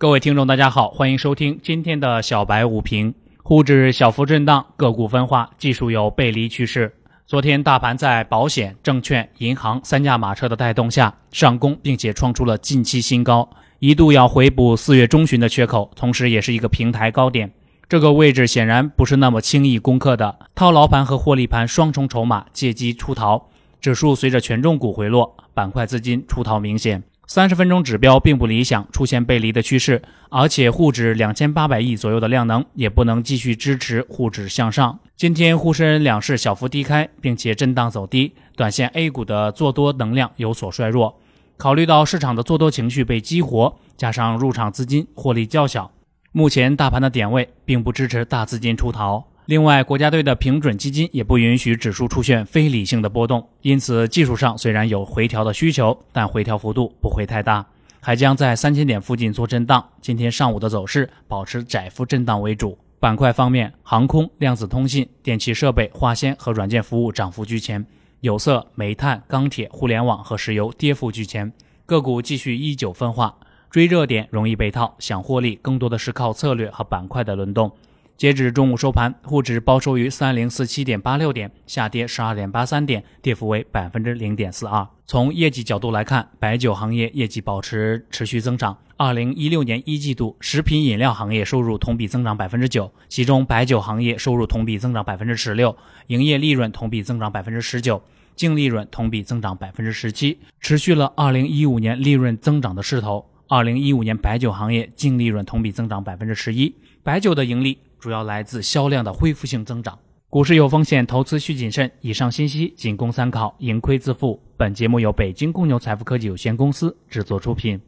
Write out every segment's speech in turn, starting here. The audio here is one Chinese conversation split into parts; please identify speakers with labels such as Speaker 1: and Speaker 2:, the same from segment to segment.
Speaker 1: 各位听众，大家好，欢迎收听今天的小白午评。沪指小幅震荡，个股分化，技术有背离趋势。昨天大盘在保险、证券、银行三驾马车的带动下上攻，并且创出了近期新高，一度要回补四月中旬的缺口，同时也是一个平台高点。这个位置显然不是那么轻易攻克的，套牢盘和获利盘双重筹码借机出逃。指数随着权重股回落，板块资金出逃明显。三十分钟指标并不理想，出现背离的趋势，而且沪指两千八百亿左右的量能也不能继续支持沪指向上。今天沪深两市小幅低开，并且震荡走低，短线 A 股的做多能量有所衰弱。考虑到市场的做多情绪被激活，加上入场资金获利较小，目前大盘的点位并不支持大资金出逃。另外，国家队的平准基金也不允许指数出现非理性的波动，因此技术上虽然有回调的需求，但回调幅度不会太大，还将在三千点附近做震荡。今天上午的走势保持窄幅震荡为主。板块方面，航空、量子通信、电气设备、化纤和软件服务涨幅居前，有色、煤炭、钢铁、互联网和石油跌幅居前。个股继续依旧分化，追热点容易被套，想获利更多的是靠策略和板块的轮动。截止中午收盘，沪指报收于三零四七点八六点，下跌十二点八三点，跌幅为百分之零点四二。从业绩角度来看，白酒行业业绩保持持续增长。二零一六年一季度，食品饮料行业收入同比增长百分之九，其中白酒行业收入同比增长百分之十六，营业利润同比增长百分之十九，净利润同比增长百分之十七，持续了二零一五年利润增长的势头。二零一五年白酒行业净利润同比增长百分之十一，白酒的盈利。主要来自销量的恢复性增长。股市有风险，投资需谨慎。以上信息仅供参考，盈亏自负。本节目由北京公牛财富科技有限公司制作出品。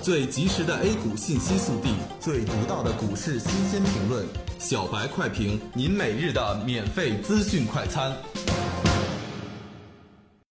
Speaker 2: 最及时的 A 股信息速递，最独到的股市新鲜评论，小白快评，您每日的免费资讯快餐。